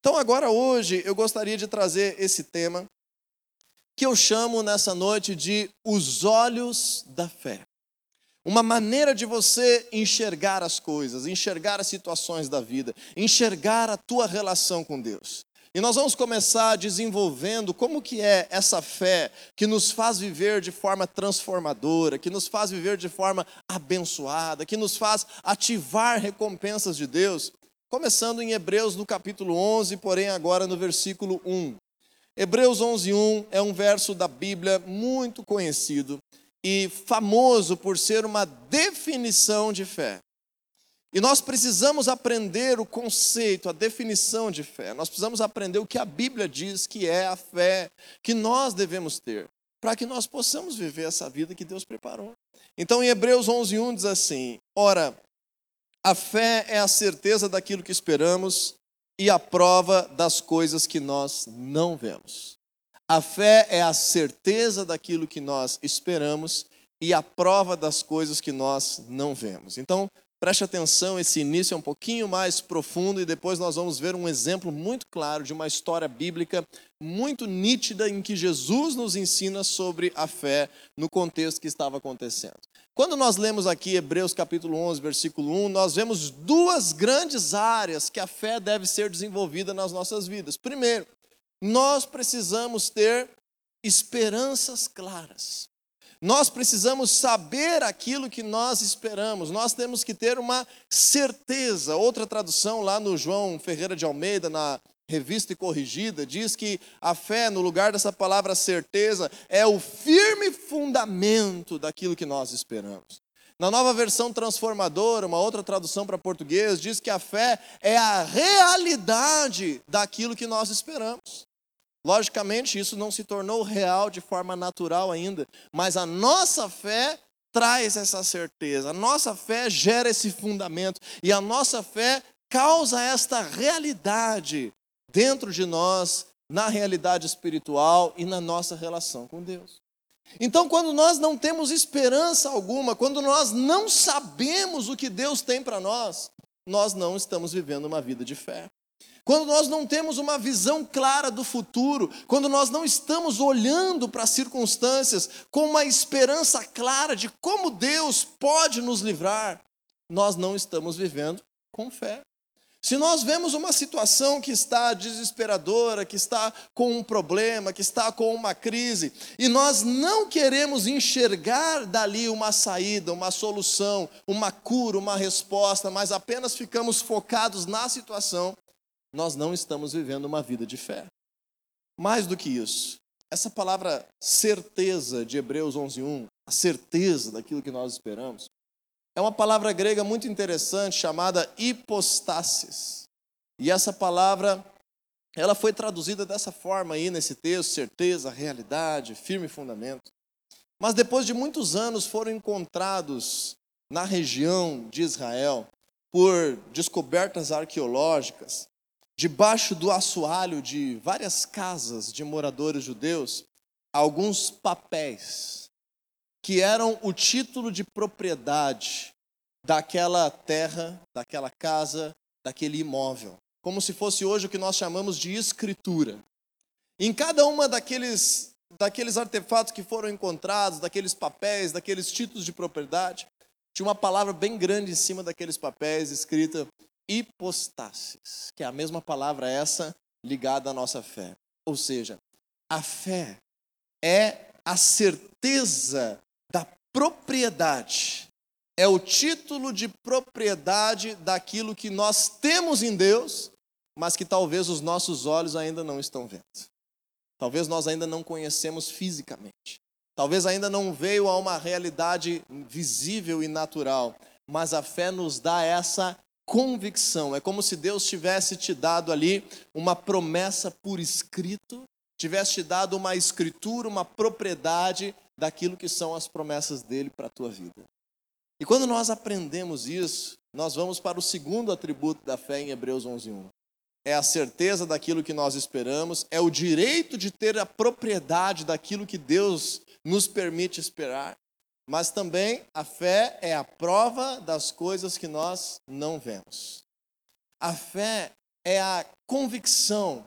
Então, agora, hoje, eu gostaria de trazer esse tema que eu chamo nessa noite de os olhos da fé. Uma maneira de você enxergar as coisas, enxergar as situações da vida, enxergar a tua relação com Deus. E nós vamos começar desenvolvendo como que é essa fé que nos faz viver de forma transformadora, que nos faz viver de forma abençoada, que nos faz ativar recompensas de Deus, começando em Hebreus no capítulo 11, porém agora no versículo 1. Hebreus 11:1 é um verso da Bíblia muito conhecido e famoso por ser uma definição de fé. E nós precisamos aprender o conceito, a definição de fé. Nós precisamos aprender o que a Bíblia diz que é a fé que nós devemos ter, para que nós possamos viver essa vida que Deus preparou. Então, em Hebreus 11:1 diz assim: Ora, a fé é a certeza daquilo que esperamos e a prova das coisas que nós não vemos. A fé é a certeza daquilo que nós esperamos e a prova das coisas que nós não vemos. Então, Preste atenção, esse início é um pouquinho mais profundo e depois nós vamos ver um exemplo muito claro de uma história bíblica muito nítida em que Jesus nos ensina sobre a fé no contexto que estava acontecendo. Quando nós lemos aqui Hebreus capítulo 11, versículo 1, nós vemos duas grandes áreas que a fé deve ser desenvolvida nas nossas vidas. Primeiro, nós precisamos ter esperanças claras. Nós precisamos saber aquilo que nós esperamos, nós temos que ter uma certeza. Outra tradução lá no João Ferreira de Almeida, na revista e corrigida, diz que a fé, no lugar dessa palavra certeza, é o firme fundamento daquilo que nós esperamos. Na nova versão transformadora, uma outra tradução para português, diz que a fé é a realidade daquilo que nós esperamos. Logicamente, isso não se tornou real de forma natural ainda, mas a nossa fé traz essa certeza, a nossa fé gera esse fundamento e a nossa fé causa esta realidade dentro de nós, na realidade espiritual e na nossa relação com Deus. Então, quando nós não temos esperança alguma, quando nós não sabemos o que Deus tem para nós, nós não estamos vivendo uma vida de fé. Quando nós não temos uma visão clara do futuro, quando nós não estamos olhando para as circunstâncias com uma esperança clara de como Deus pode nos livrar, nós não estamos vivendo com fé. Se nós vemos uma situação que está desesperadora, que está com um problema, que está com uma crise, e nós não queremos enxergar dali uma saída, uma solução, uma cura, uma resposta, mas apenas ficamos focados na situação, nós não estamos vivendo uma vida de fé. Mais do que isso, essa palavra certeza de Hebreus 11:1, a certeza daquilo que nós esperamos, é uma palavra grega muito interessante chamada hipostasis. E essa palavra ela foi traduzida dessa forma aí nesse texto, certeza, realidade, firme fundamento. Mas depois de muitos anos foram encontrados na região de Israel por descobertas arqueológicas debaixo do assoalho de várias casas de moradores judeus, alguns papéis que eram o título de propriedade daquela terra, daquela casa, daquele imóvel, como se fosse hoje o que nós chamamos de escritura. Em cada uma daqueles daqueles artefatos que foram encontrados, daqueles papéis, daqueles títulos de propriedade, tinha uma palavra bem grande em cima daqueles papéis escrita hipostasis, que é a mesma palavra essa ligada à nossa fé. Ou seja, a fé é a certeza da propriedade, é o título de propriedade daquilo que nós temos em Deus, mas que talvez os nossos olhos ainda não estão vendo. Talvez nós ainda não conhecemos fisicamente. Talvez ainda não veio a uma realidade visível e natural, mas a fé nos dá essa convicção. É como se Deus tivesse te dado ali uma promessa por escrito, tivesse te dado uma escritura, uma propriedade daquilo que são as promessas dele para a tua vida. E quando nós aprendemos isso, nós vamos para o segundo atributo da fé em Hebreus 11:1. É a certeza daquilo que nós esperamos, é o direito de ter a propriedade daquilo que Deus nos permite esperar. Mas também a fé é a prova das coisas que nós não vemos. A fé é a convicção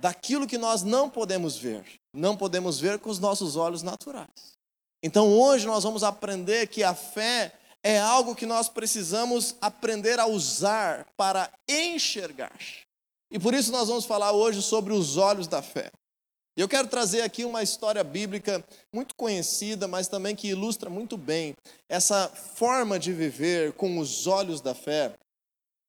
daquilo que nós não podemos ver, não podemos ver com os nossos olhos naturais. Então hoje nós vamos aprender que a fé é algo que nós precisamos aprender a usar para enxergar. E por isso nós vamos falar hoje sobre os olhos da fé. Eu quero trazer aqui uma história bíblica muito conhecida, mas também que ilustra muito bem essa forma de viver com os olhos da fé,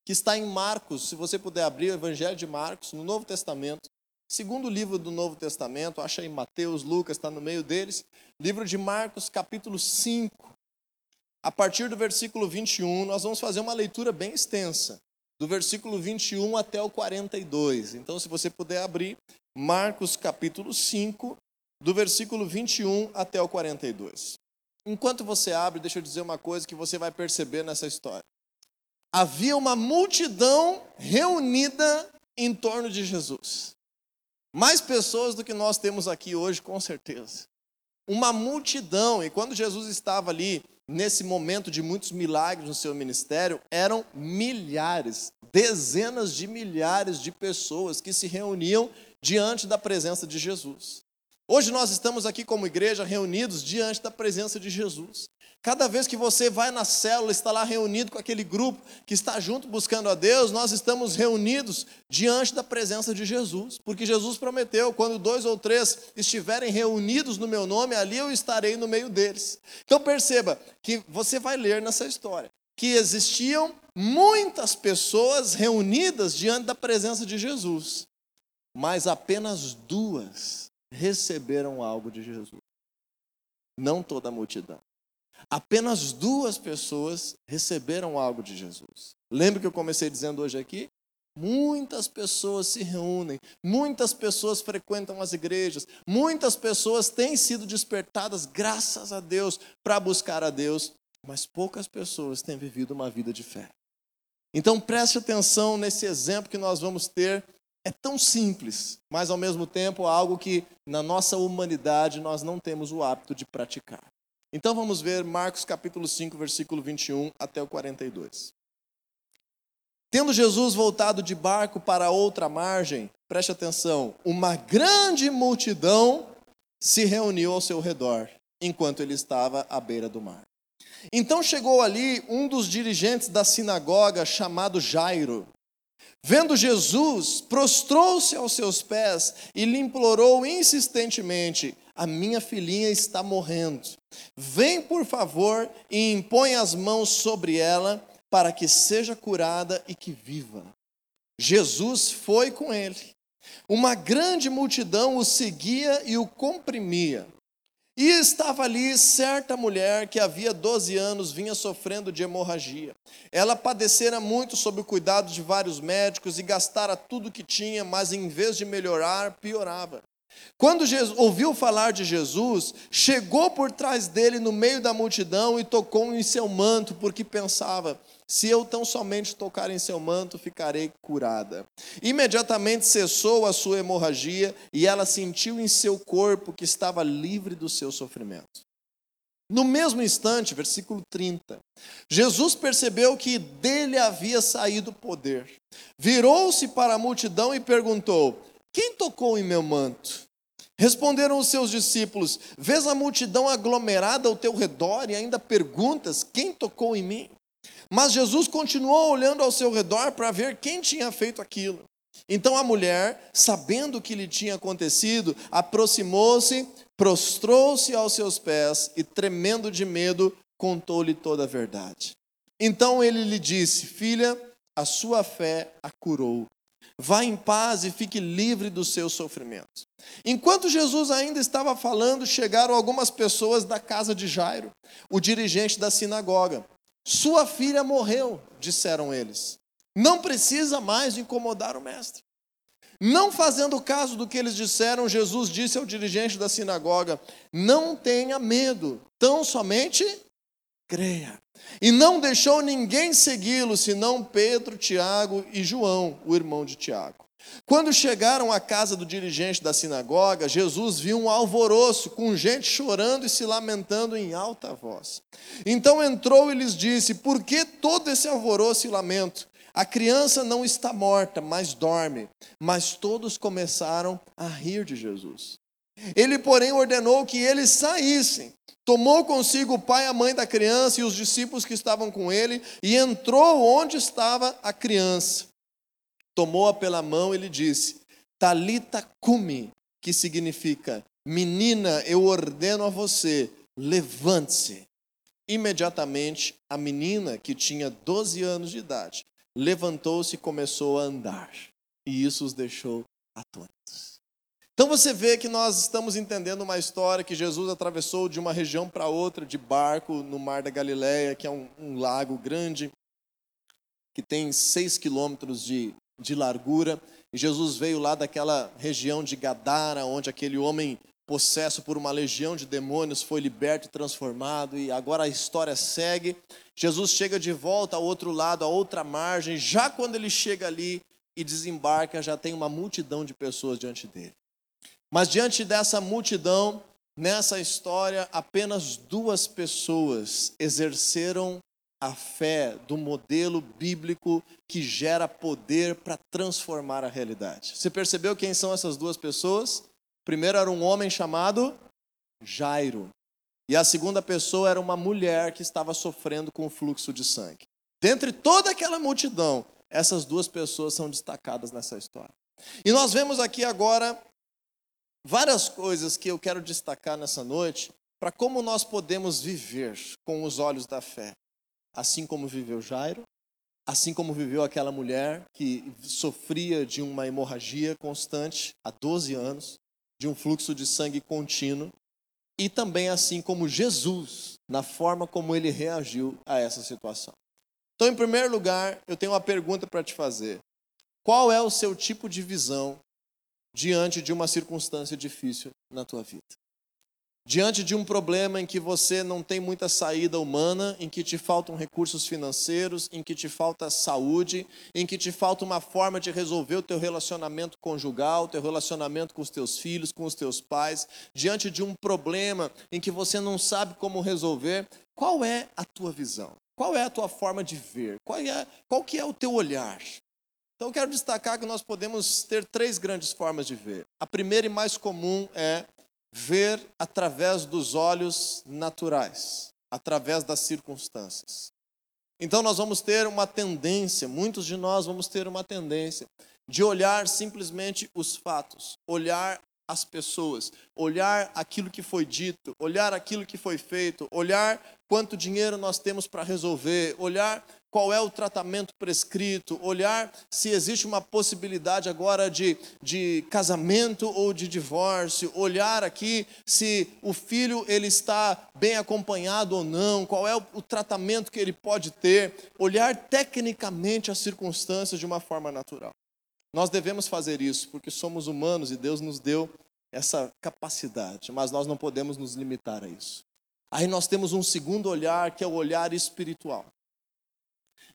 que está em Marcos. Se você puder abrir o Evangelho de Marcos, no Novo Testamento, segundo livro do Novo Testamento, acha aí Mateus, Lucas, está no meio deles. Livro de Marcos, capítulo 5. A partir do versículo 21, nós vamos fazer uma leitura bem extensa do versículo 21 até o 42. Então, se você puder abrir, Marcos capítulo 5, do versículo 21 até o 42. Enquanto você abre, deixa eu dizer uma coisa que você vai perceber nessa história. Havia uma multidão reunida em torno de Jesus. Mais pessoas do que nós temos aqui hoje, com certeza. Uma multidão, e quando Jesus estava ali nesse momento de muitos milagres no seu ministério, eram milhares, dezenas de milhares de pessoas que se reuniam diante da presença de Jesus. Hoje nós estamos aqui como igreja reunidos diante da presença de Jesus. Cada vez que você vai na célula, está lá reunido com aquele grupo que está junto buscando a Deus, nós estamos reunidos diante da presença de Jesus, porque Jesus prometeu: quando dois ou três estiverem reunidos no meu nome, ali eu estarei no meio deles. Então perceba que você vai ler nessa história que existiam muitas pessoas reunidas diante da presença de Jesus, mas apenas duas receberam algo de Jesus. Não toda a multidão. Apenas duas pessoas receberam algo de Jesus. Lembra que eu comecei dizendo hoje aqui? Muitas pessoas se reúnem, muitas pessoas frequentam as igrejas, muitas pessoas têm sido despertadas, graças a Deus, para buscar a Deus, mas poucas pessoas têm vivido uma vida de fé. Então preste atenção nesse exemplo que nós vamos ter. É tão simples, mas ao mesmo tempo algo que na nossa humanidade nós não temos o hábito de praticar. Então vamos ver Marcos capítulo 5, versículo 21 até o 42. Tendo Jesus voltado de barco para outra margem, preste atenção, uma grande multidão se reuniu ao seu redor, enquanto ele estava à beira do mar. Então chegou ali um dos dirigentes da sinagoga, chamado Jairo. Vendo Jesus, prostrou-se aos seus pés e lhe implorou insistentemente: A minha filhinha está morrendo. Vem, por favor, e impõe as mãos sobre ela, para que seja curada e que viva. Jesus foi com ele. Uma grande multidão o seguia e o comprimia. E estava ali certa mulher que havia 12 anos vinha sofrendo de hemorragia. Ela padecera muito sob o cuidado de vários médicos e gastara tudo que tinha, mas em vez de melhorar, piorava. Quando Jesus, ouviu falar de Jesus, chegou por trás dele no meio da multidão e tocou em seu manto, porque pensava: se eu tão somente tocar em seu manto, ficarei curada. Imediatamente cessou a sua hemorragia e ela sentiu em seu corpo que estava livre do seu sofrimento. No mesmo instante, versículo 30, Jesus percebeu que dele havia saído poder. Virou-se para a multidão e perguntou: Quem tocou em meu manto? Responderam os seus discípulos: Vês a multidão aglomerada ao teu redor e ainda perguntas: Quem tocou em mim? Mas Jesus continuou olhando ao seu redor para ver quem tinha feito aquilo. Então a mulher, sabendo o que lhe tinha acontecido, aproximou-se, prostrou-se aos seus pés e, tremendo de medo, contou-lhe toda a verdade. Então ele lhe disse: Filha, a sua fé a curou. Vá em paz e fique livre dos seus sofrimentos. Enquanto Jesus ainda estava falando, chegaram algumas pessoas da casa de Jairo, o dirigente da sinagoga. Sua filha morreu, disseram eles. Não precisa mais incomodar o mestre. Não fazendo caso do que eles disseram, Jesus disse ao dirigente da sinagoga: Não tenha medo, tão somente creia. E não deixou ninguém segui-lo, senão Pedro, Tiago e João, o irmão de Tiago. Quando chegaram à casa do dirigente da sinagoga, Jesus viu um alvoroço, com gente chorando e se lamentando em alta voz. Então entrou e lhes disse: Por que todo esse alvoroço e lamento? A criança não está morta, mas dorme. Mas todos começaram a rir de Jesus. Ele, porém, ordenou que eles saíssem. Tomou consigo o pai e a mãe da criança e os discípulos que estavam com ele e entrou onde estava a criança. Tomou-a pela mão e lhe disse: Talita cumi, que significa: Menina, eu ordeno a você, levante-se. Imediatamente, a menina, que tinha 12 anos de idade, levantou-se e começou a andar. E isso os deixou atônitos. Então você vê que nós estamos entendendo uma história que Jesus atravessou de uma região para outra de barco no Mar da Galileia, que é um, um lago grande, que tem seis quilômetros de, de largura. E Jesus veio lá daquela região de Gadara, onde aquele homem possesso por uma legião de demônios, foi liberto e transformado, e agora a história segue. Jesus chega de volta ao outro lado, à outra margem, já quando ele chega ali e desembarca, já tem uma multidão de pessoas diante dele. Mas diante dessa multidão, nessa história, apenas duas pessoas exerceram a fé do modelo bíblico que gera poder para transformar a realidade. Você percebeu quem são essas duas pessoas? primeiro era um homem chamado Jairo. E a segunda pessoa era uma mulher que estava sofrendo com o fluxo de sangue. Dentre toda aquela multidão, essas duas pessoas são destacadas nessa história. E nós vemos aqui agora várias coisas que eu quero destacar nessa noite para como nós podemos viver com os olhos da fé. Assim como viveu Jairo, assim como viveu aquela mulher que sofria de uma hemorragia constante há 12 anos, de um fluxo de sangue contínuo, e também assim como Jesus, na forma como ele reagiu a essa situação. Então, em primeiro lugar, eu tenho uma pergunta para te fazer. Qual é o seu tipo de visão diante de uma circunstância difícil na tua vida? Diante de um problema em que você não tem muita saída humana, em que te faltam recursos financeiros, em que te falta saúde, em que te falta uma forma de resolver o teu relacionamento conjugal, o teu relacionamento com os teus filhos, com os teus pais, diante de um problema em que você não sabe como resolver, qual é a tua visão? Qual é a tua forma de ver? Qual, é, qual que é o teu olhar? Então, quero destacar que nós podemos ter três grandes formas de ver. A primeira e mais comum é ver através dos olhos naturais, através das circunstâncias. Então nós vamos ter uma tendência, muitos de nós vamos ter uma tendência de olhar simplesmente os fatos, olhar as pessoas, olhar aquilo que foi dito, olhar aquilo que foi feito, olhar quanto dinheiro nós temos para resolver, olhar qual é o tratamento prescrito, olhar se existe uma possibilidade agora de, de casamento ou de divórcio, olhar aqui se o filho ele está bem acompanhado ou não, qual é o, o tratamento que ele pode ter, olhar tecnicamente as circunstâncias de uma forma natural. Nós devemos fazer isso porque somos humanos e Deus nos deu essa capacidade, mas nós não podemos nos limitar a isso. Aí nós temos um segundo olhar que é o olhar espiritual.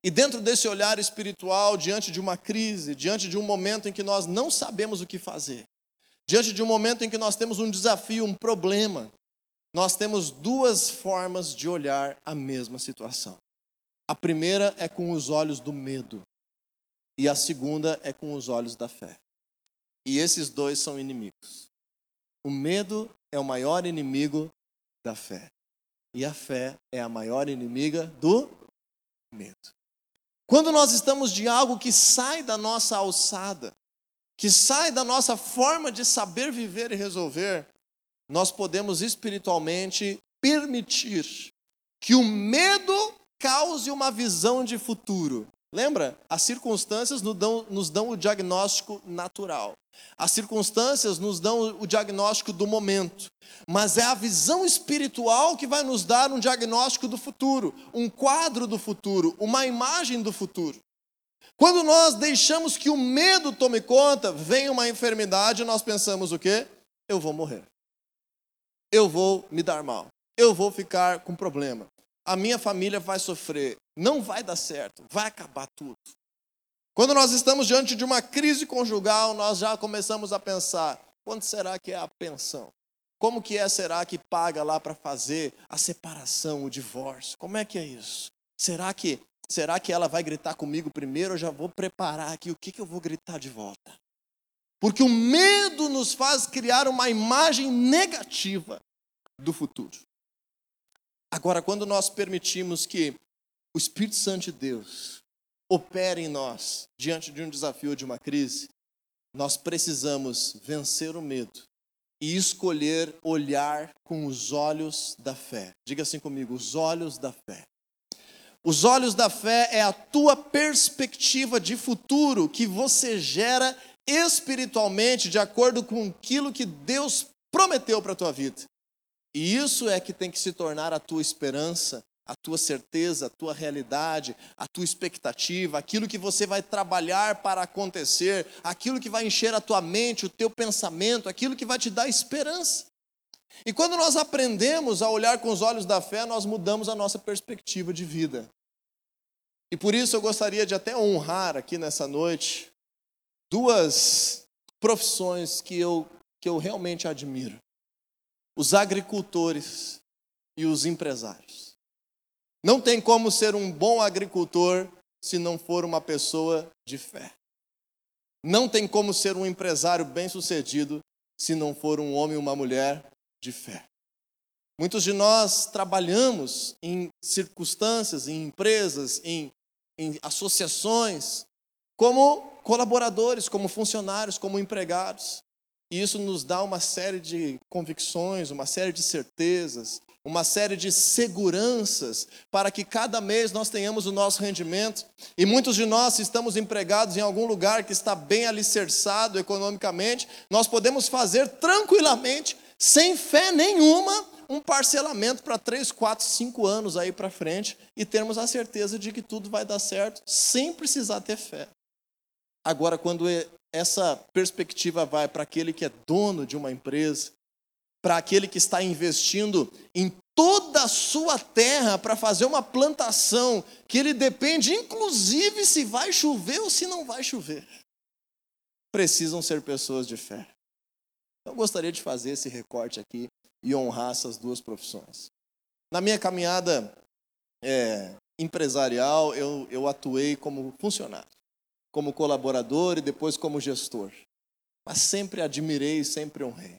E dentro desse olhar espiritual, diante de uma crise, diante de um momento em que nós não sabemos o que fazer, diante de um momento em que nós temos um desafio, um problema, nós temos duas formas de olhar a mesma situação. A primeira é com os olhos do medo, e a segunda é com os olhos da fé. E esses dois são inimigos. O medo é o maior inimigo da fé, e a fé é a maior inimiga do medo. Quando nós estamos de algo que sai da nossa alçada, que sai da nossa forma de saber viver e resolver, nós podemos espiritualmente permitir que o medo cause uma visão de futuro. Lembra? As circunstâncias nos dão, nos dão o diagnóstico natural. As circunstâncias nos dão o diagnóstico do momento, mas é a visão espiritual que vai nos dar um diagnóstico do futuro, um quadro do futuro, uma imagem do futuro. Quando nós deixamos que o medo tome conta, vem uma enfermidade, nós pensamos o quê? Eu vou morrer. Eu vou me dar mal. Eu vou ficar com problema. A minha família vai sofrer. Não vai dar certo. Vai acabar tudo. Quando nós estamos diante de uma crise conjugal, nós já começamos a pensar: quanto será que é a pensão? Como que é será que paga lá para fazer a separação, o divórcio? Como é que é isso? Será que será que ela vai gritar comigo primeiro? Eu já vou preparar aqui o que, que eu vou gritar de volta. Porque o medo nos faz criar uma imagem negativa do futuro. Agora, quando nós permitimos que o Espírito Santo de Deus opere em nós diante de um desafio ou de uma crise, nós precisamos vencer o medo e escolher olhar com os olhos da fé. Diga assim comigo: os olhos da fé. Os olhos da fé é a tua perspectiva de futuro que você gera espiritualmente de acordo com aquilo que Deus prometeu para a tua vida. E isso é que tem que se tornar a tua esperança, a tua certeza, a tua realidade, a tua expectativa, aquilo que você vai trabalhar para acontecer, aquilo que vai encher a tua mente, o teu pensamento, aquilo que vai te dar esperança. E quando nós aprendemos a olhar com os olhos da fé, nós mudamos a nossa perspectiva de vida. E por isso eu gostaria de até honrar aqui nessa noite duas profissões que eu, que eu realmente admiro: os agricultores e os empresários. Não tem como ser um bom agricultor se não for uma pessoa de fé. Não tem como ser um empresário bem-sucedido se não for um homem ou uma mulher de fé. Muitos de nós trabalhamos em circunstâncias, em empresas, em, em associações, como colaboradores, como funcionários, como empregados. E isso nos dá uma série de convicções, uma série de certezas, uma série de seguranças para que cada mês nós tenhamos o nosso rendimento. E muitos de nós, se estamos empregados em algum lugar que está bem alicerçado economicamente, nós podemos fazer tranquilamente, sem fé nenhuma, um parcelamento para três, quatro, cinco anos aí para frente e termos a certeza de que tudo vai dar certo sem precisar ter fé. Agora, quando essa perspectiva vai para aquele que é dono de uma empresa, para aquele que está investindo em toda a sua terra para fazer uma plantação, que ele depende inclusive se vai chover ou se não vai chover. Precisam ser pessoas de fé. Eu gostaria de fazer esse recorte aqui e honrar essas duas profissões. Na minha caminhada é, empresarial, eu, eu atuei como funcionário, como colaborador e depois como gestor. Mas sempre admirei, sempre honrei.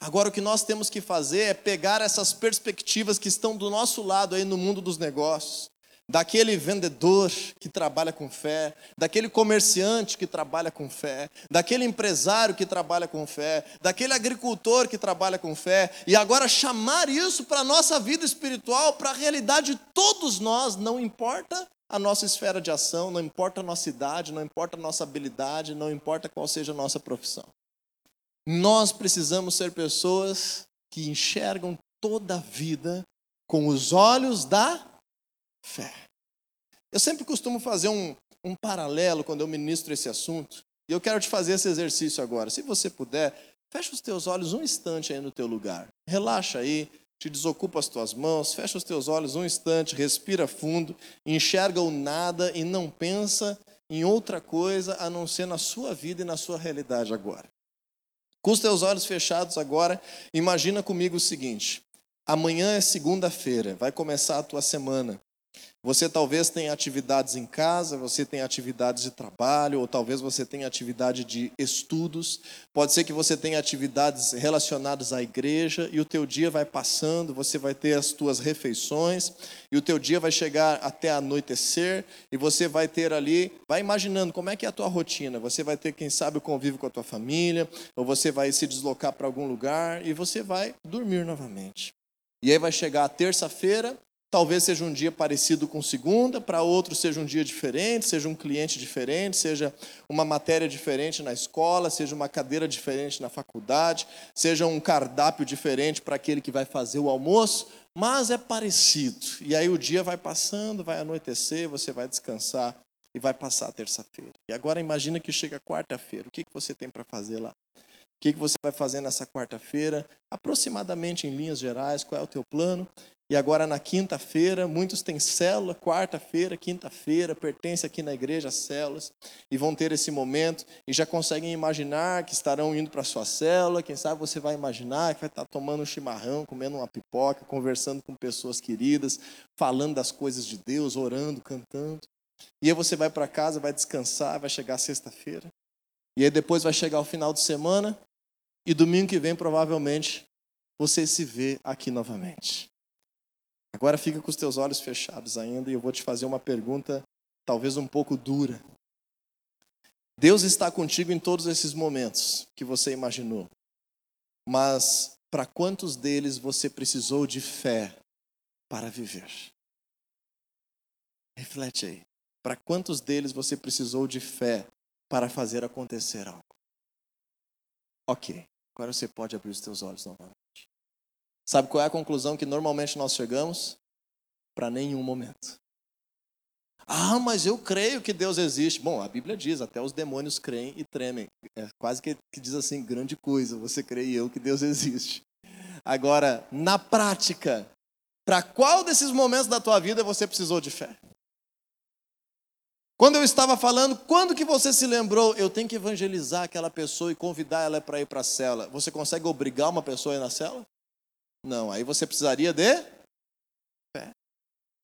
Agora, o que nós temos que fazer é pegar essas perspectivas que estão do nosso lado aí no mundo dos negócios, daquele vendedor que trabalha com fé, daquele comerciante que trabalha com fé, daquele empresário que trabalha com fé, daquele agricultor que trabalha com fé, e agora chamar isso para a nossa vida espiritual, para a realidade de todos nós, não importa a nossa esfera de ação, não importa a nossa idade, não importa a nossa habilidade, não importa qual seja a nossa profissão. Nós precisamos ser pessoas que enxergam toda a vida com os olhos da fé. Eu sempre costumo fazer um, um paralelo quando eu ministro esse assunto, e eu quero te fazer esse exercício agora. Se você puder, fecha os teus olhos um instante aí no teu lugar. Relaxa aí, te desocupa as tuas mãos, fecha os teus olhos um instante, respira fundo, enxerga o nada e não pensa em outra coisa a não ser na sua vida e na sua realidade agora. Com os teus olhos fechados agora, imagina comigo o seguinte: amanhã é segunda-feira, vai começar a tua semana. Você talvez tenha atividades em casa, você tem atividades de trabalho, ou talvez você tenha atividade de estudos. Pode ser que você tenha atividades relacionadas à igreja e o teu dia vai passando, você vai ter as tuas refeições e o teu dia vai chegar até anoitecer e você vai ter ali, vai imaginando como é que é a tua rotina. Você vai ter, quem sabe, o convívio com a tua família, ou você vai se deslocar para algum lugar e você vai dormir novamente. E aí vai chegar a terça-feira Talvez seja um dia parecido com segunda, para outro seja um dia diferente, seja um cliente diferente, seja uma matéria diferente na escola, seja uma cadeira diferente na faculdade, seja um cardápio diferente para aquele que vai fazer o almoço, mas é parecido. E aí o dia vai passando, vai anoitecer, você vai descansar e vai passar a terça-feira. E agora imagina que chega quarta-feira, o que você tem para fazer lá? O que você vai fazer nessa quarta-feira? Aproximadamente em linhas gerais, qual é o teu plano? E agora na quinta-feira, muitos têm célula, quarta-feira, quinta-feira, pertence aqui na igreja às células e vão ter esse momento e já conseguem imaginar que estarão indo para sua célula, quem sabe você vai imaginar que vai estar tomando um chimarrão, comendo uma pipoca, conversando com pessoas queridas, falando das coisas de Deus, orando, cantando. E aí você vai para casa, vai descansar, vai chegar sexta-feira. E aí depois vai chegar o final de semana e domingo que vem provavelmente você se vê aqui novamente. Agora fica com os teus olhos fechados ainda e eu vou te fazer uma pergunta talvez um pouco dura. Deus está contigo em todos esses momentos que você imaginou. Mas para quantos deles você precisou de fé para viver? Reflete aí. Para quantos deles você precisou de fé para fazer acontecer algo? Ok, agora você pode abrir os teus olhos novamente. Sabe qual é a conclusão que normalmente nós chegamos? Para nenhum momento. Ah, mas eu creio que Deus existe. Bom, a Bíblia diz, até os demônios creem e tremem. É quase que, que diz assim, grande coisa, você crê e eu que Deus existe. Agora, na prática, para qual desses momentos da tua vida você precisou de fé? Quando eu estava falando, quando que você se lembrou, eu tenho que evangelizar aquela pessoa e convidar ela para ir para a cela. Você consegue obrigar uma pessoa a ir na cela? Não, aí você precisaria de fé.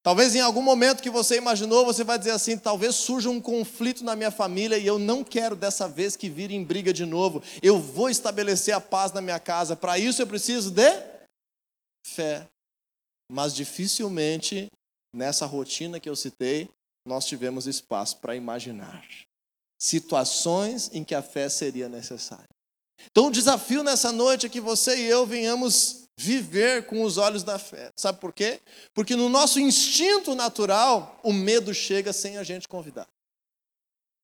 Talvez em algum momento que você imaginou, você vai dizer assim: talvez surja um conflito na minha família e eu não quero dessa vez que vire em briga de novo. Eu vou estabelecer a paz na minha casa. Para isso eu preciso de fé. Mas dificilmente nessa rotina que eu citei, nós tivemos espaço para imaginar situações em que a fé seria necessária. Então, o desafio nessa noite é que você e eu venhamos viver com os olhos da fé. Sabe por quê? Porque no nosso instinto natural, o medo chega sem a gente convidar.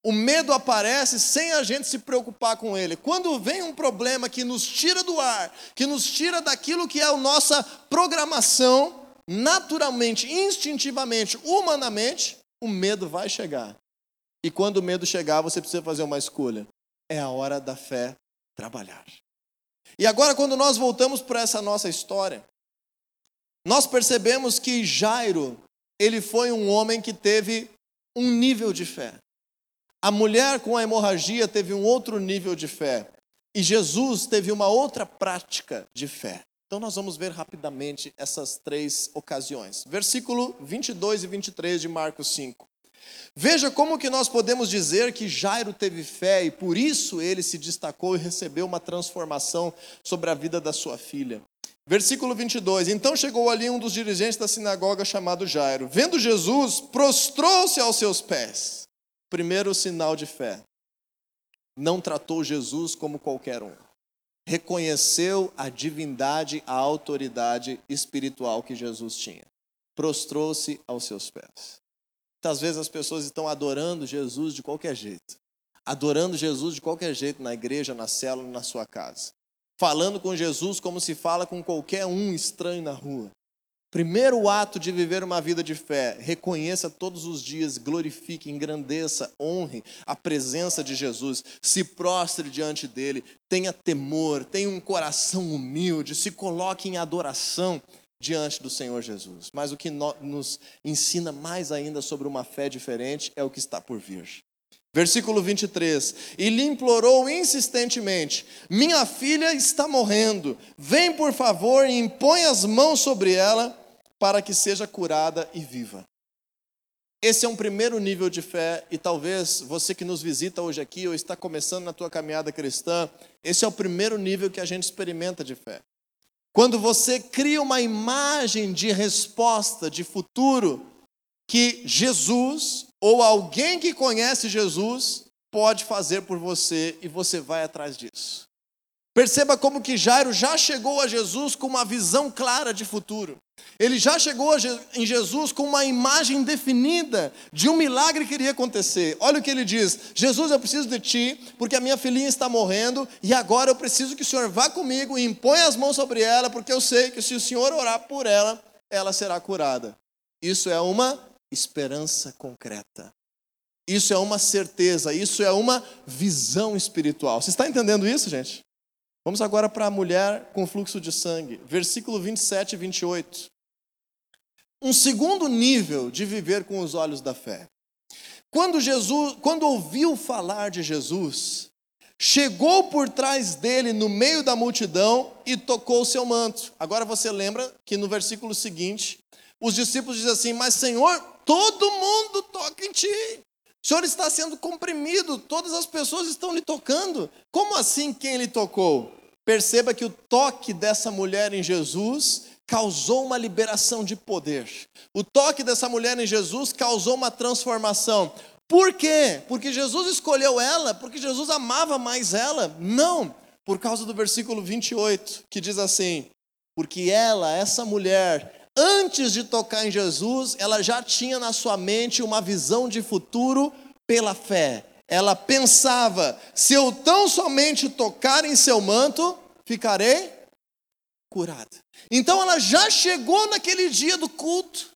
O medo aparece sem a gente se preocupar com ele. Quando vem um problema que nos tira do ar, que nos tira daquilo que é a nossa programação, naturalmente, instintivamente, humanamente, o medo vai chegar. E quando o medo chegar, você precisa fazer uma escolha. É a hora da fé trabalhar. E agora, quando nós voltamos para essa nossa história, nós percebemos que Jairo, ele foi um homem que teve um nível de fé. A mulher com a hemorragia teve um outro nível de fé. E Jesus teve uma outra prática de fé. Então nós vamos ver rapidamente essas três ocasiões. Versículo 22 e 23 de Marcos 5. Veja como que nós podemos dizer que Jairo teve fé e por isso ele se destacou e recebeu uma transformação sobre a vida da sua filha. Versículo 22. Então chegou ali um dos dirigentes da sinagoga chamado Jairo. Vendo Jesus, prostrou-se aos seus pés. Primeiro sinal de fé. Não tratou Jesus como qualquer um. Reconheceu a divindade, a autoridade espiritual que Jesus tinha. Prostrou-se aos seus pés. Muitas vezes as pessoas estão adorando Jesus de qualquer jeito. Adorando Jesus de qualquer jeito na igreja, na célula, na sua casa. Falando com Jesus como se fala com qualquer um estranho na rua. Primeiro ato de viver uma vida de fé, reconheça todos os dias, glorifique, engrandeça, honre a presença de Jesus, se prostre diante dele, tenha temor, tenha um coração humilde, se coloque em adoração diante do Senhor Jesus. Mas o que nos ensina mais ainda sobre uma fé diferente é o que está por vir. Versículo 23: E lhe implorou insistentemente: Minha filha está morrendo, vem por favor e impõe as mãos sobre ela, para que seja curada e viva. Esse é um primeiro nível de fé, e talvez você que nos visita hoje aqui ou está começando na tua caminhada cristã, esse é o primeiro nível que a gente experimenta de fé. Quando você cria uma imagem de resposta, de futuro, que Jesus ou alguém que conhece Jesus pode fazer por você e você vai atrás disso. Perceba como que Jairo já chegou a Jesus com uma visão clara de futuro. Ele já chegou em Jesus com uma imagem definida de um milagre que iria acontecer. Olha o que ele diz: Jesus, eu preciso de ti, porque a minha filhinha está morrendo, e agora eu preciso que o Senhor vá comigo e imponha as mãos sobre ela, porque eu sei que se o Senhor orar por ela, ela será curada. Isso é uma esperança concreta. Isso é uma certeza, isso é uma visão espiritual. Você está entendendo isso, gente? Vamos agora para a mulher com fluxo de sangue, versículo 27 e 28. um segundo nível de viver com os olhos da fé. Quando Jesus, quando ouviu falar de Jesus, chegou por trás dele no meio da multidão e tocou o seu manto. Agora você lembra que no versículo seguinte, os discípulos dizem assim: Mas Senhor, todo mundo toca em ti. O Senhor está sendo comprimido, todas as pessoas estão lhe tocando. Como assim quem lhe tocou? Perceba que o toque dessa mulher em Jesus causou uma liberação de poder. O toque dessa mulher em Jesus causou uma transformação. Por quê? Porque Jesus escolheu ela, porque Jesus amava mais ela? Não, por causa do versículo 28, que diz assim: Porque ela, essa mulher, antes de tocar em Jesus, ela já tinha na sua mente uma visão de futuro pela fé. Ela pensava: se eu tão somente tocar em seu manto, ficarei curada. Então ela já chegou naquele dia do culto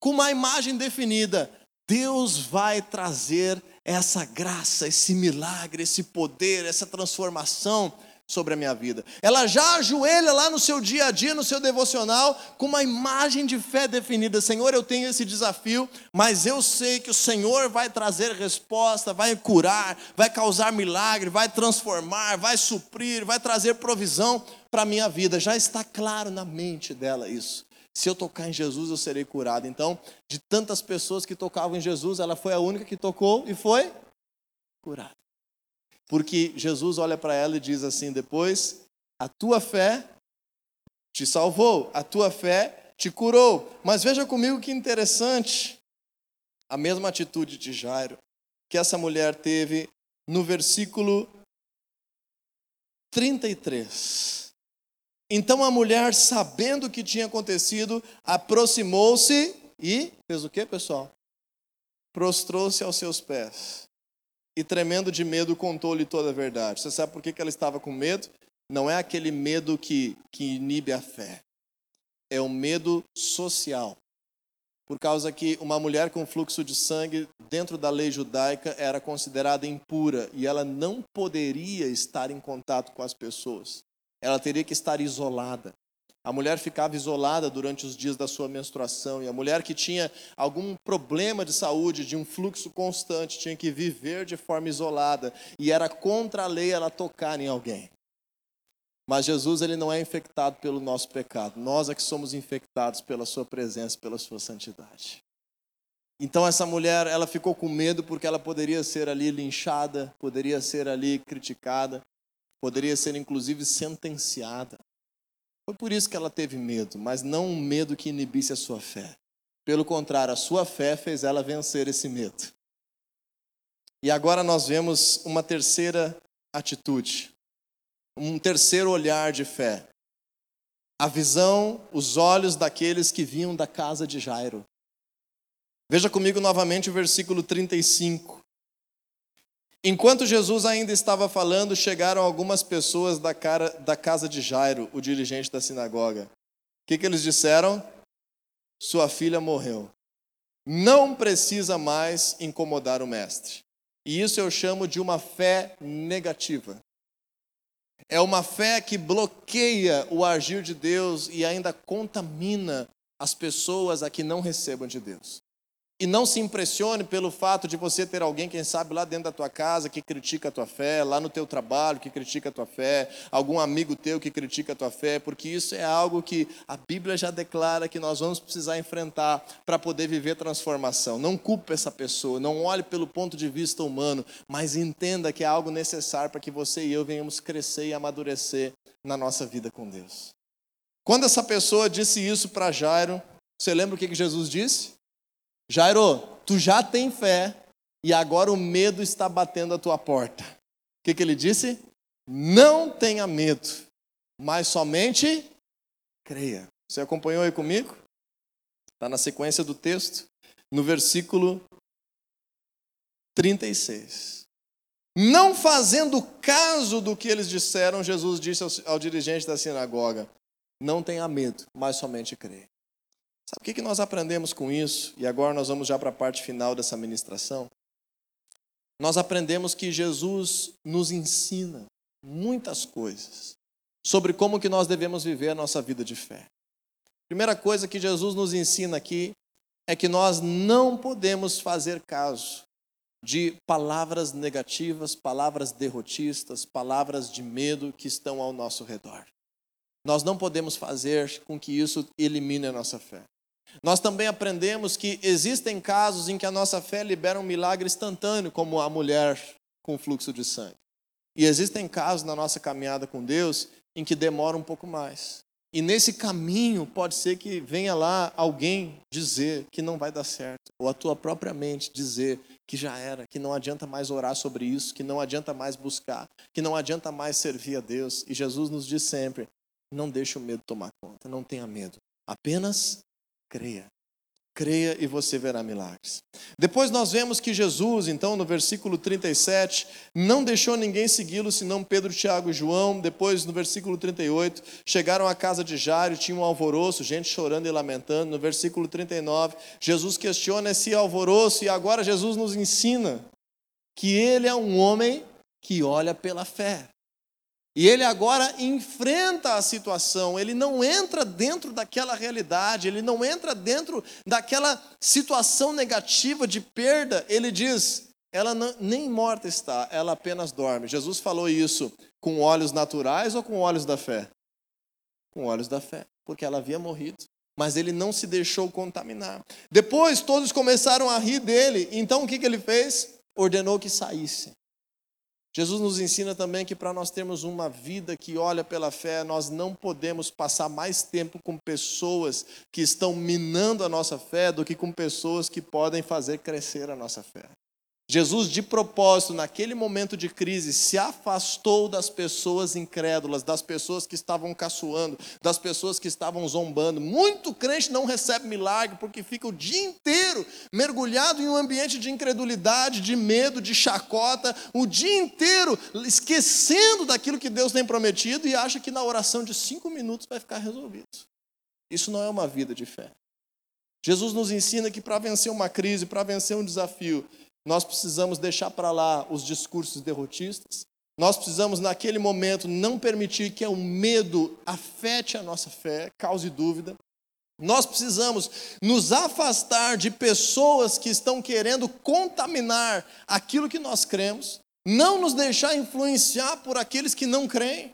com uma imagem definida. Deus vai trazer essa graça, esse milagre, esse poder, essa transformação sobre a minha vida. Ela já ajoelha lá no seu dia a dia, no seu devocional, com uma imagem de fé definida. Senhor, eu tenho esse desafio, mas eu sei que o Senhor vai trazer resposta, vai curar, vai causar milagre, vai transformar, vai suprir, vai trazer provisão para a minha vida. Já está claro na mente dela isso. Se eu tocar em Jesus, eu serei curado. Então, de tantas pessoas que tocavam em Jesus, ela foi a única que tocou e foi curada. Porque Jesus olha para ela e diz assim depois: A tua fé te salvou, a tua fé te curou. Mas veja comigo que interessante a mesma atitude de Jairo que essa mulher teve no versículo 33. Então a mulher, sabendo o que tinha acontecido, aproximou-se e fez o que, pessoal? Prostrou-se aos seus pés e, tremendo de medo, contou-lhe toda a verdade. Você sabe por que ela estava com medo? Não é aquele medo que, que inibe a fé, é o medo social. Por causa que uma mulher com fluxo de sangue, dentro da lei judaica, era considerada impura e ela não poderia estar em contato com as pessoas. Ela teria que estar isolada. A mulher ficava isolada durante os dias da sua menstruação, e a mulher que tinha algum problema de saúde, de um fluxo constante, tinha que viver de forma isolada, e era contra a lei ela tocar em alguém. Mas Jesus ele não é infectado pelo nosso pecado, nós é que somos infectados pela sua presença, pela sua santidade. Então essa mulher, ela ficou com medo porque ela poderia ser ali linchada, poderia ser ali criticada, poderia ser inclusive sentenciada. Foi por isso que ela teve medo, mas não um medo que inibisse a sua fé. Pelo contrário, a sua fé fez ela vencer esse medo. E agora nós vemos uma terceira atitude, um terceiro olhar de fé. A visão, os olhos daqueles que vinham da casa de Jairo. Veja comigo novamente o versículo 35. Enquanto Jesus ainda estava falando, chegaram algumas pessoas da, cara, da casa de Jairo, o dirigente da sinagoga. O que, que eles disseram? Sua filha morreu. Não precisa mais incomodar o mestre. E isso eu chamo de uma fé negativa. É uma fé que bloqueia o agir de Deus e ainda contamina as pessoas a que não recebam de Deus. E não se impressione pelo fato de você ter alguém, quem sabe, lá dentro da tua casa que critica a tua fé, lá no teu trabalho que critica a tua fé, algum amigo teu que critica a tua fé, porque isso é algo que a Bíblia já declara que nós vamos precisar enfrentar para poder viver transformação. Não culpe essa pessoa, não olhe pelo ponto de vista humano, mas entenda que é algo necessário para que você e eu venhamos crescer e amadurecer na nossa vida com Deus. Quando essa pessoa disse isso para Jairo, você lembra o que Jesus disse? Jairo, tu já tem fé e agora o medo está batendo a tua porta. O que, que ele disse? Não tenha medo, mas somente creia. Você acompanhou aí comigo? Está na sequência do texto, no versículo 36. Não fazendo caso do que eles disseram, Jesus disse ao, ao dirigente da sinagoga: Não tenha medo, mas somente creia. Sabe o que nós aprendemos com isso? E agora nós vamos já para a parte final dessa ministração. Nós aprendemos que Jesus nos ensina muitas coisas sobre como que nós devemos viver a nossa vida de fé. Primeira coisa que Jesus nos ensina aqui é que nós não podemos fazer caso de palavras negativas, palavras derrotistas, palavras de medo que estão ao nosso redor. Nós não podemos fazer com que isso elimine a nossa fé. Nós também aprendemos que existem casos em que a nossa fé libera um milagre instantâneo, como a mulher com fluxo de sangue. E existem casos na nossa caminhada com Deus em que demora um pouco mais. E nesse caminho pode ser que venha lá alguém dizer que não vai dar certo, ou a tua própria mente dizer que já era, que não adianta mais orar sobre isso, que não adianta mais buscar, que não adianta mais servir a Deus. E Jesus nos diz sempre: não deixe o medo tomar conta, não tenha medo, apenas creia. Creia e você verá milagres. Depois nós vemos que Jesus, então, no versículo 37, não deixou ninguém segui-lo, senão Pedro, Tiago e João. Depois, no versículo 38, chegaram à casa de Jairo, tinha um alvoroço, gente chorando e lamentando. No versículo 39, Jesus questiona esse alvoroço e agora Jesus nos ensina que ele é um homem que olha pela fé. E ele agora enfrenta a situação, ele não entra dentro daquela realidade, ele não entra dentro daquela situação negativa de perda. Ele diz: ela não, nem morta está, ela apenas dorme. Jesus falou isso com olhos naturais ou com olhos da fé? Com olhos da fé, porque ela havia morrido. Mas ele não se deixou contaminar. Depois todos começaram a rir dele. Então o que, que ele fez? Ordenou que saísse. Jesus nos ensina também que para nós termos uma vida que olha pela fé, nós não podemos passar mais tempo com pessoas que estão minando a nossa fé do que com pessoas que podem fazer crescer a nossa fé. Jesus, de propósito, naquele momento de crise, se afastou das pessoas incrédulas, das pessoas que estavam caçoando, das pessoas que estavam zombando. Muito crente não recebe milagre porque fica o dia inteiro mergulhado em um ambiente de incredulidade, de medo, de chacota, o dia inteiro esquecendo daquilo que Deus tem prometido e acha que na oração de cinco minutos vai ficar resolvido. Isso não é uma vida de fé. Jesus nos ensina que para vencer uma crise, para vencer um desafio, nós precisamos deixar para lá os discursos derrotistas. Nós precisamos, naquele momento, não permitir que o medo afete a nossa fé, cause dúvida. Nós precisamos nos afastar de pessoas que estão querendo contaminar aquilo que nós cremos, não nos deixar influenciar por aqueles que não creem.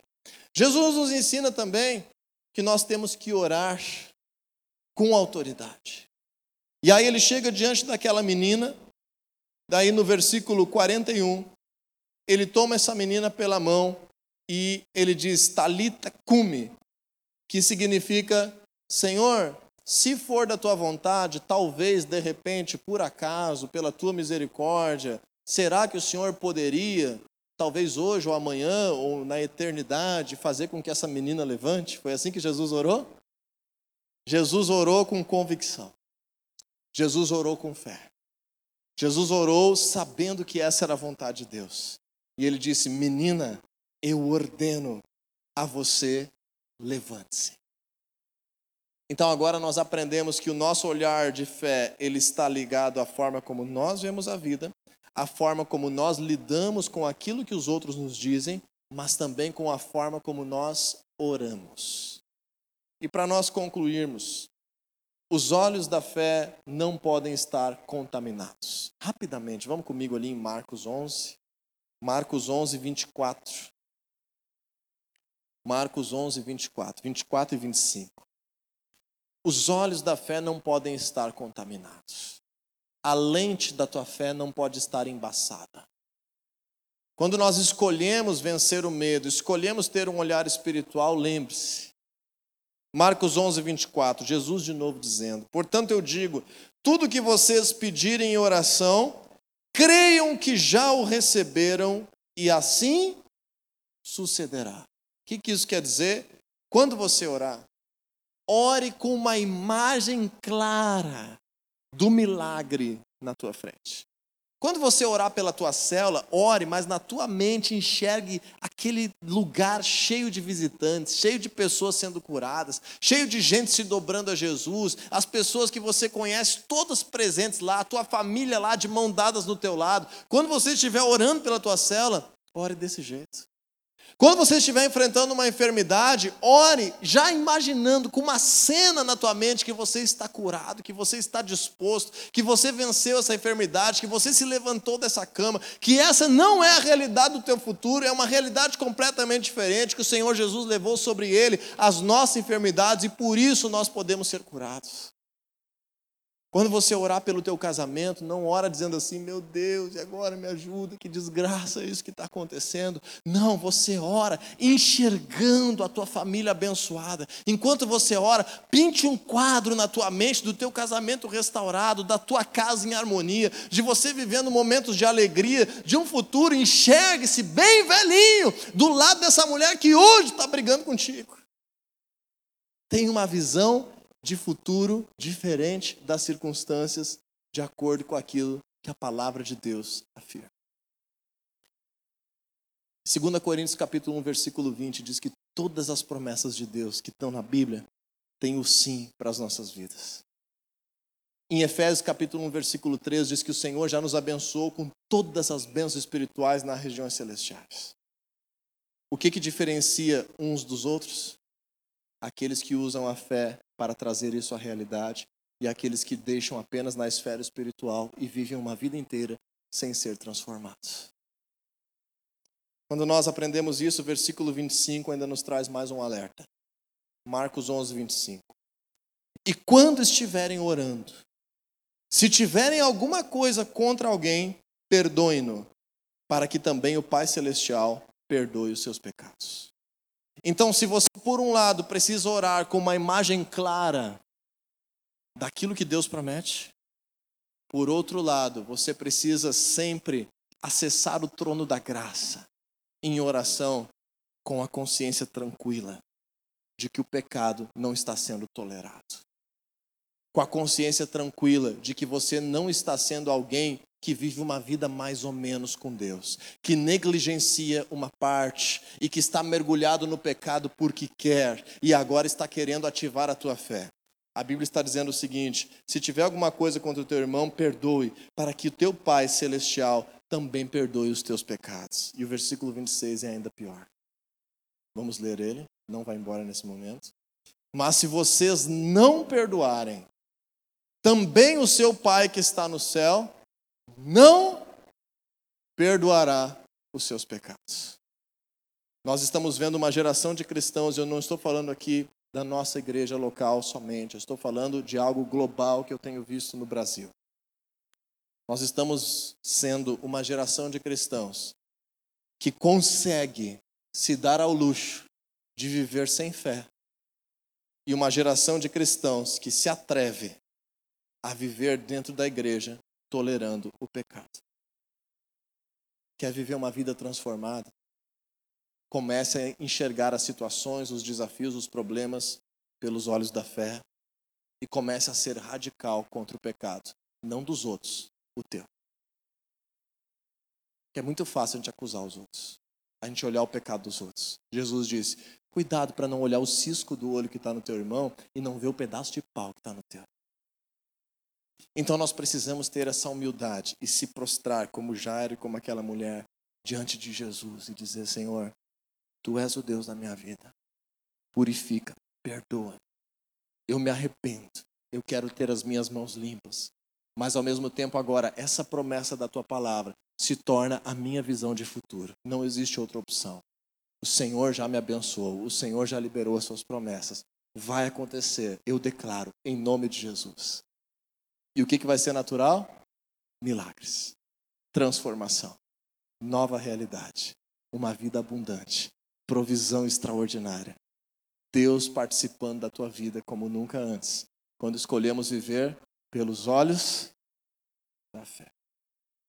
Jesus nos ensina também que nós temos que orar com autoridade. E aí ele chega diante daquela menina Daí no versículo 41, ele toma essa menina pela mão e ele diz: Talita cume, que significa: Senhor, se for da tua vontade, talvez de repente, por acaso, pela tua misericórdia, será que o Senhor poderia, talvez hoje ou amanhã ou na eternidade, fazer com que essa menina levante? Foi assim que Jesus orou? Jesus orou com convicção. Jesus orou com fé. Jesus orou sabendo que essa era a vontade de Deus. E ele disse: Menina, eu ordeno a você, levante-se. Então agora nós aprendemos que o nosso olhar de fé, ele está ligado à forma como nós vemos a vida, à forma como nós lidamos com aquilo que os outros nos dizem, mas também com a forma como nós oramos. E para nós concluirmos, os olhos da fé não podem estar contaminados. Rapidamente, vamos comigo ali em Marcos 11. Marcos 11, 24. Marcos 11, 24. 24 e 25. Os olhos da fé não podem estar contaminados. A lente da tua fé não pode estar embaçada. Quando nós escolhemos vencer o medo, escolhemos ter um olhar espiritual, lembre-se, Marcos 11, 24, Jesus de novo dizendo: Portanto eu digo, tudo que vocês pedirem em oração, creiam que já o receberam e assim sucederá. O que, que isso quer dizer? Quando você orar, ore com uma imagem clara do milagre na tua frente. Quando você orar pela tua célula, ore, mas na tua mente enxergue aquele lugar cheio de visitantes, cheio de pessoas sendo curadas, cheio de gente se dobrando a Jesus, as pessoas que você conhece, todas presentes lá, a tua família lá de mão dadas no teu lado. Quando você estiver orando pela tua célula, ore desse jeito. Quando você estiver enfrentando uma enfermidade, ore já imaginando com uma cena na tua mente que você está curado, que você está disposto, que você venceu essa enfermidade, que você se levantou dessa cama, que essa não é a realidade do teu futuro, é uma realidade completamente diferente, que o Senhor Jesus levou sobre ele as nossas enfermidades e por isso nós podemos ser curados. Quando você orar pelo teu casamento, não ora dizendo assim, meu Deus, e agora me ajuda, que desgraça isso que está acontecendo. Não, você ora enxergando a tua família abençoada. Enquanto você ora, pinte um quadro na tua mente do teu casamento restaurado, da tua casa em harmonia, de você vivendo momentos de alegria, de um futuro, enxergue-se bem velhinho, do lado dessa mulher que hoje está brigando contigo. Tem uma visão de futuro diferente das circunstâncias, de acordo com aquilo que a palavra de Deus afirma. 2 Coríntios capítulo 1, versículo 20 diz que todas as promessas de Deus que estão na Bíblia têm o sim para as nossas vidas. Em Efésios capítulo 1, versículo 3 diz que o Senhor já nos abençoou com todas as bênçãos espirituais nas regiões celestiais. O que que diferencia uns dos outros? Aqueles que usam a fé para trazer isso à realidade e aqueles que deixam apenas na esfera espiritual e vivem uma vida inteira sem ser transformados. Quando nós aprendemos isso, o versículo 25 ainda nos traz mais um alerta. Marcos 11, 25. E quando estiverem orando, se tiverem alguma coisa contra alguém, perdoem-no, para que também o Pai Celestial perdoe os seus pecados. Então, se você, por um lado, precisa orar com uma imagem clara daquilo que Deus promete, por outro lado, você precisa sempre acessar o trono da graça em oração com a consciência tranquila de que o pecado não está sendo tolerado. Com a consciência tranquila de que você não está sendo alguém que vive uma vida mais ou menos com Deus, que negligencia uma parte e que está mergulhado no pecado porque quer e agora está querendo ativar a tua fé. A Bíblia está dizendo o seguinte: se tiver alguma coisa contra o teu irmão, perdoe, para que o teu Pai celestial também perdoe os teus pecados. E o versículo 26 é ainda pior. Vamos ler ele, não vai embora nesse momento. Mas se vocês não perdoarem, também o seu Pai que está no céu não perdoará os seus pecados. Nós estamos vendo uma geração de cristãos, eu não estou falando aqui da nossa igreja local somente, eu estou falando de algo global que eu tenho visto no Brasil. Nós estamos sendo uma geração de cristãos que consegue se dar ao luxo de viver sem fé, e uma geração de cristãos que se atreve a viver dentro da igreja tolerando o pecado. Quer viver uma vida transformada? Comece a enxergar as situações, os desafios, os problemas pelos olhos da fé e comece a ser radical contra o pecado, não dos outros, o teu. É muito fácil a gente acusar os outros, a gente olhar o pecado dos outros. Jesus disse: cuidado para não olhar o cisco do olho que está no teu irmão e não ver o pedaço de pau que está no teu. Então nós precisamos ter essa humildade e se prostrar como Jairo e como aquela mulher diante de Jesus e dizer: Senhor, tu és o Deus da minha vida. Purifica, perdoa. Eu me arrependo. Eu quero ter as minhas mãos limpas. Mas ao mesmo tempo agora essa promessa da tua palavra se torna a minha visão de futuro. Não existe outra opção. O Senhor já me abençoou, o Senhor já liberou as suas promessas. Vai acontecer, eu declaro, em nome de Jesus. E o que, que vai ser natural? Milagres, transformação, nova realidade, uma vida abundante, provisão extraordinária. Deus participando da tua vida como nunca antes, quando escolhemos viver pelos olhos da fé.